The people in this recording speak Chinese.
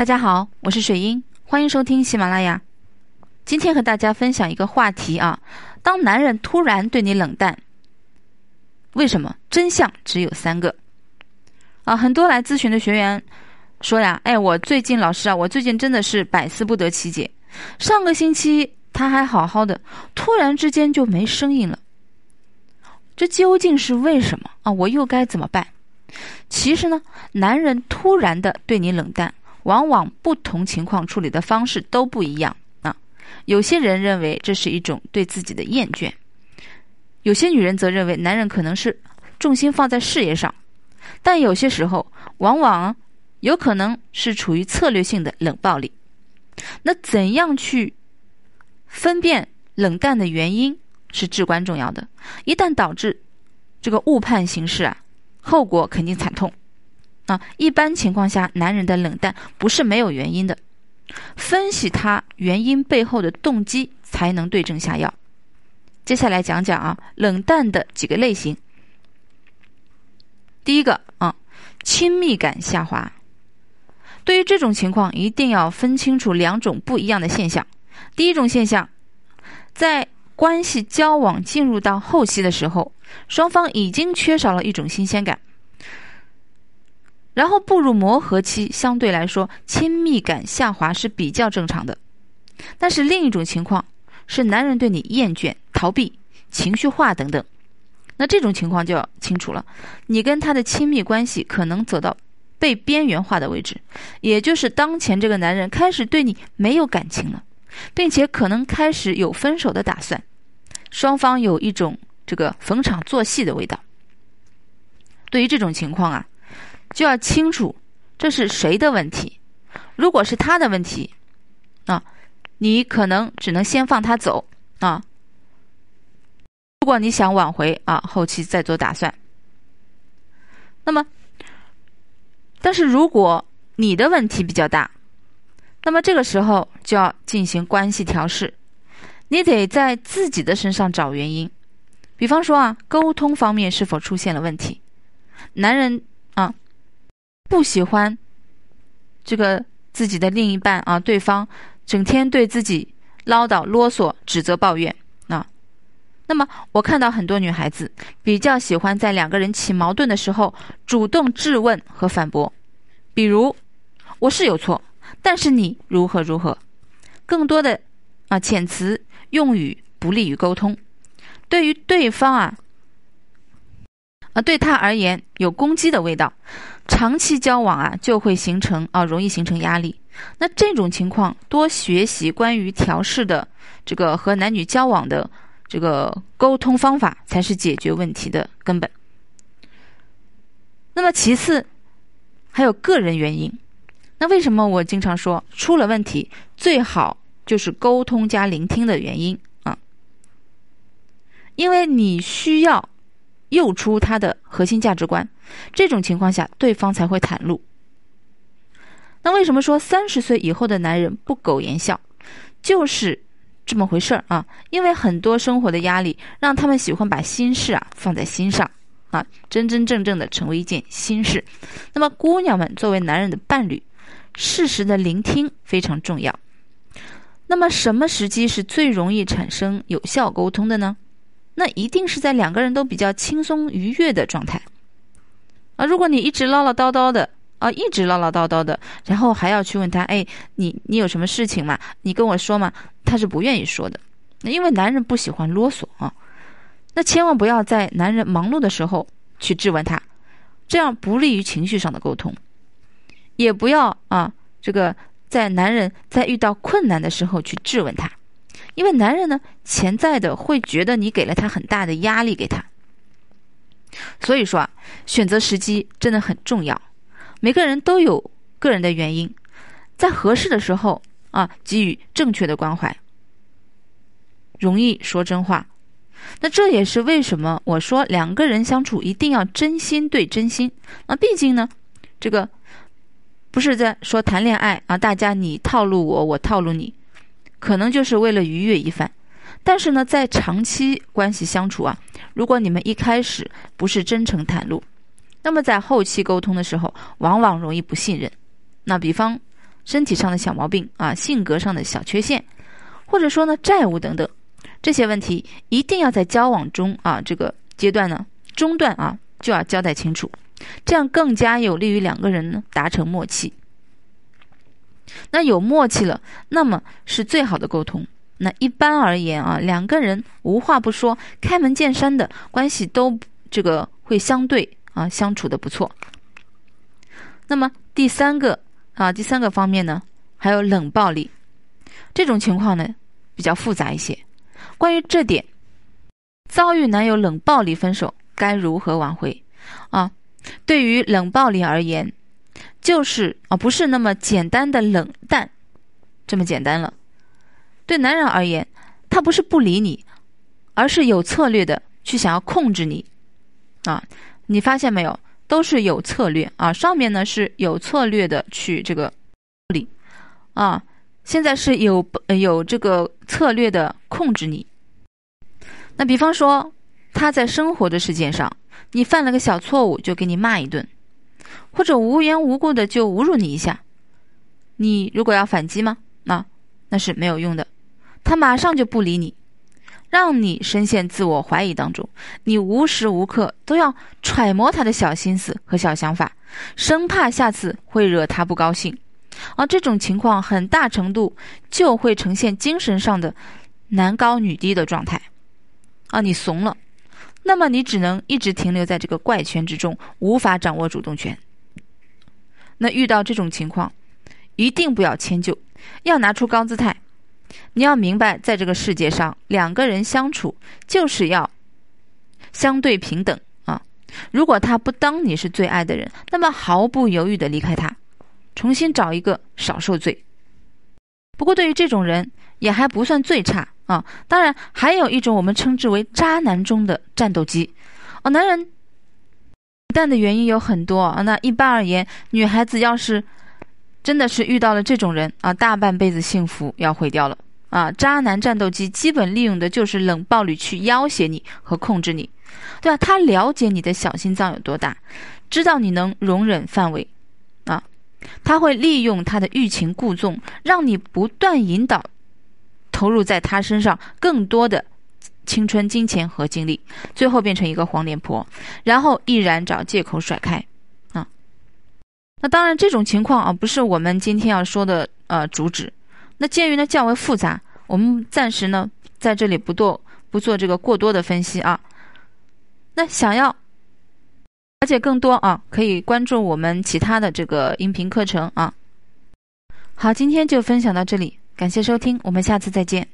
大家好，我是水英，欢迎收听喜马拉雅。今天和大家分享一个话题啊，当男人突然对你冷淡，为什么？真相只有三个啊！很多来咨询的学员说呀，哎，我最近老师啊，我最近真的是百思不得其解。上个星期他还好好的，突然之间就没声音了，这究竟是为什么啊？我又该怎么办？其实呢，男人突然的对你冷淡。往往不同情况处理的方式都不一样啊。有些人认为这是一种对自己的厌倦，有些女人则认为男人可能是重心放在事业上，但有些时候往往有可能是处于策略性的冷暴力。那怎样去分辨冷淡的原因是至关重要的。一旦导致这个误判形式啊，后果肯定惨痛。啊，一般情况下，男人的冷淡不是没有原因的，分析他原因背后的动机，才能对症下药。接下来讲讲啊，冷淡的几个类型。第一个啊，亲密感下滑。对于这种情况，一定要分清楚两种不一样的现象。第一种现象，在关系交往进入到后期的时候，双方已经缺少了一种新鲜感。然后步入磨合期，相对来说亲密感下滑是比较正常的。但是另一种情况是男人对你厌倦、逃避、情绪化等等，那这种情况就要清楚了，你跟他的亲密关系可能走到被边缘化的位置，也就是当前这个男人开始对你没有感情了，并且可能开始有分手的打算，双方有一种这个逢场作戏的味道。对于这种情况啊。就要清楚这是谁的问题。如果是他的问题，啊，你可能只能先放他走啊。如果你想挽回啊，后期再做打算。那么，但是如果你的问题比较大，那么这个时候就要进行关系调试。你得在自己的身上找原因，比方说啊，沟通方面是否出现了问题？男人啊。不喜欢这个自己的另一半啊，对方整天对自己唠叨、啰嗦、指责、抱怨啊。那么，我看到很多女孩子比较喜欢在两个人起矛盾的时候主动质问和反驳，比如“我是有错，但是你如何如何”，更多的啊遣词用语不利于沟通，对于对方啊啊对他而言有攻击的味道。长期交往啊，就会形成啊，容易形成压力。那这种情况，多学习关于调试的这个和男女交往的这个沟通方法，才是解决问题的根本。那么其次，还有个人原因。那为什么我经常说出了问题，最好就是沟通加聆听的原因啊？因为你需要。诱出他的核心价值观，这种情况下，对方才会袒露。那为什么说三十岁以后的男人不苟言笑，就是这么回事儿啊？因为很多生活的压力，让他们喜欢把心事啊放在心上啊，真真正正的成为一件心事。那么，姑娘们作为男人的伴侣，适时的聆听非常重要。那么，什么时机是最容易产生有效沟通的呢？那一定是在两个人都比较轻松愉悦的状态啊！如果你一直唠唠叨叨的啊，一直唠唠叨叨的，然后还要去问他，哎，你你有什么事情吗？你跟我说嘛，他是不愿意说的。因为男人不喜欢啰嗦啊。那千万不要在男人忙碌的时候去质问他，这样不利于情绪上的沟通。也不要啊，这个在男人在遇到困难的时候去质问他。因为男人呢，潜在的会觉得你给了他很大的压力给他，所以说啊，选择时机真的很重要。每个人都有个人的原因，在合适的时候啊，给予正确的关怀，容易说真话。那这也是为什么我说两个人相处一定要真心对真心。那毕竟呢，这个不是在说谈恋爱啊，大家你套路我，我套路你。可能就是为了愉悦一番，但是呢，在长期关系相处啊，如果你们一开始不是真诚袒露，那么在后期沟通的时候，往往容易不信任。那比方身体上的小毛病啊，性格上的小缺陷，或者说呢债务等等，这些问题一定要在交往中啊这个阶段呢中断啊就要交代清楚，这样更加有利于两个人呢达成默契。那有默契了，那么是最好的沟通。那一般而言啊，两个人无话不说、开门见山的关系都这个会相对啊相处的不错。那么第三个啊，第三个方面呢，还有冷暴力这种情况呢比较复杂一些。关于这点，遭遇男友冷暴力分手该如何挽回啊？对于冷暴力而言。就是啊，不是那么简单的冷淡，这么简单了。对男人而言，他不是不理你，而是有策略的去想要控制你。啊，你发现没有？都是有策略啊。上面呢是有策略的去这个理啊，现在是有有这个策略的控制你。那比方说，他在生活的事件上，你犯了个小错误，就给你骂一顿。或者无缘无故的就侮辱你一下，你如果要反击吗？那那是没有用的，他马上就不理你，让你深陷自我怀疑当中。你无时无刻都要揣摩他的小心思和小想法，生怕下次会惹他不高兴。而这种情况很大程度就会呈现精神上的男高女低的状态。啊，你怂了。那么你只能一直停留在这个怪圈之中，无法掌握主动权。那遇到这种情况，一定不要迁就，要拿出高姿态。你要明白，在这个世界上，两个人相处就是要相对平等啊。如果他不当你是最爱的人，那么毫不犹豫的离开他，重新找一个少受罪。不过对于这种人，也还不算最差。啊，当然还有一种我们称之为渣男中的战斗机，哦，男人淡的原因有很多啊。那一般而言，女孩子要是真的是遇到了这种人啊，大半辈子幸福要毁掉了啊。渣男战斗机基本利用的就是冷暴力去要挟你和控制你，对吧？他了解你的小心脏有多大，知道你能容忍范围啊，他会利用他的欲擒故纵，让你不断引导。投入在他身上更多的青春、金钱和精力，最后变成一个黄脸婆，然后毅然找借口甩开，啊，那当然这种情况啊不是我们今天要说的呃主旨。那鉴于呢较为复杂，我们暂时呢在这里不做不做这个过多的分析啊。那想要了解更多啊，可以关注我们其他的这个音频课程啊。好，今天就分享到这里。感谢收听，我们下次再见。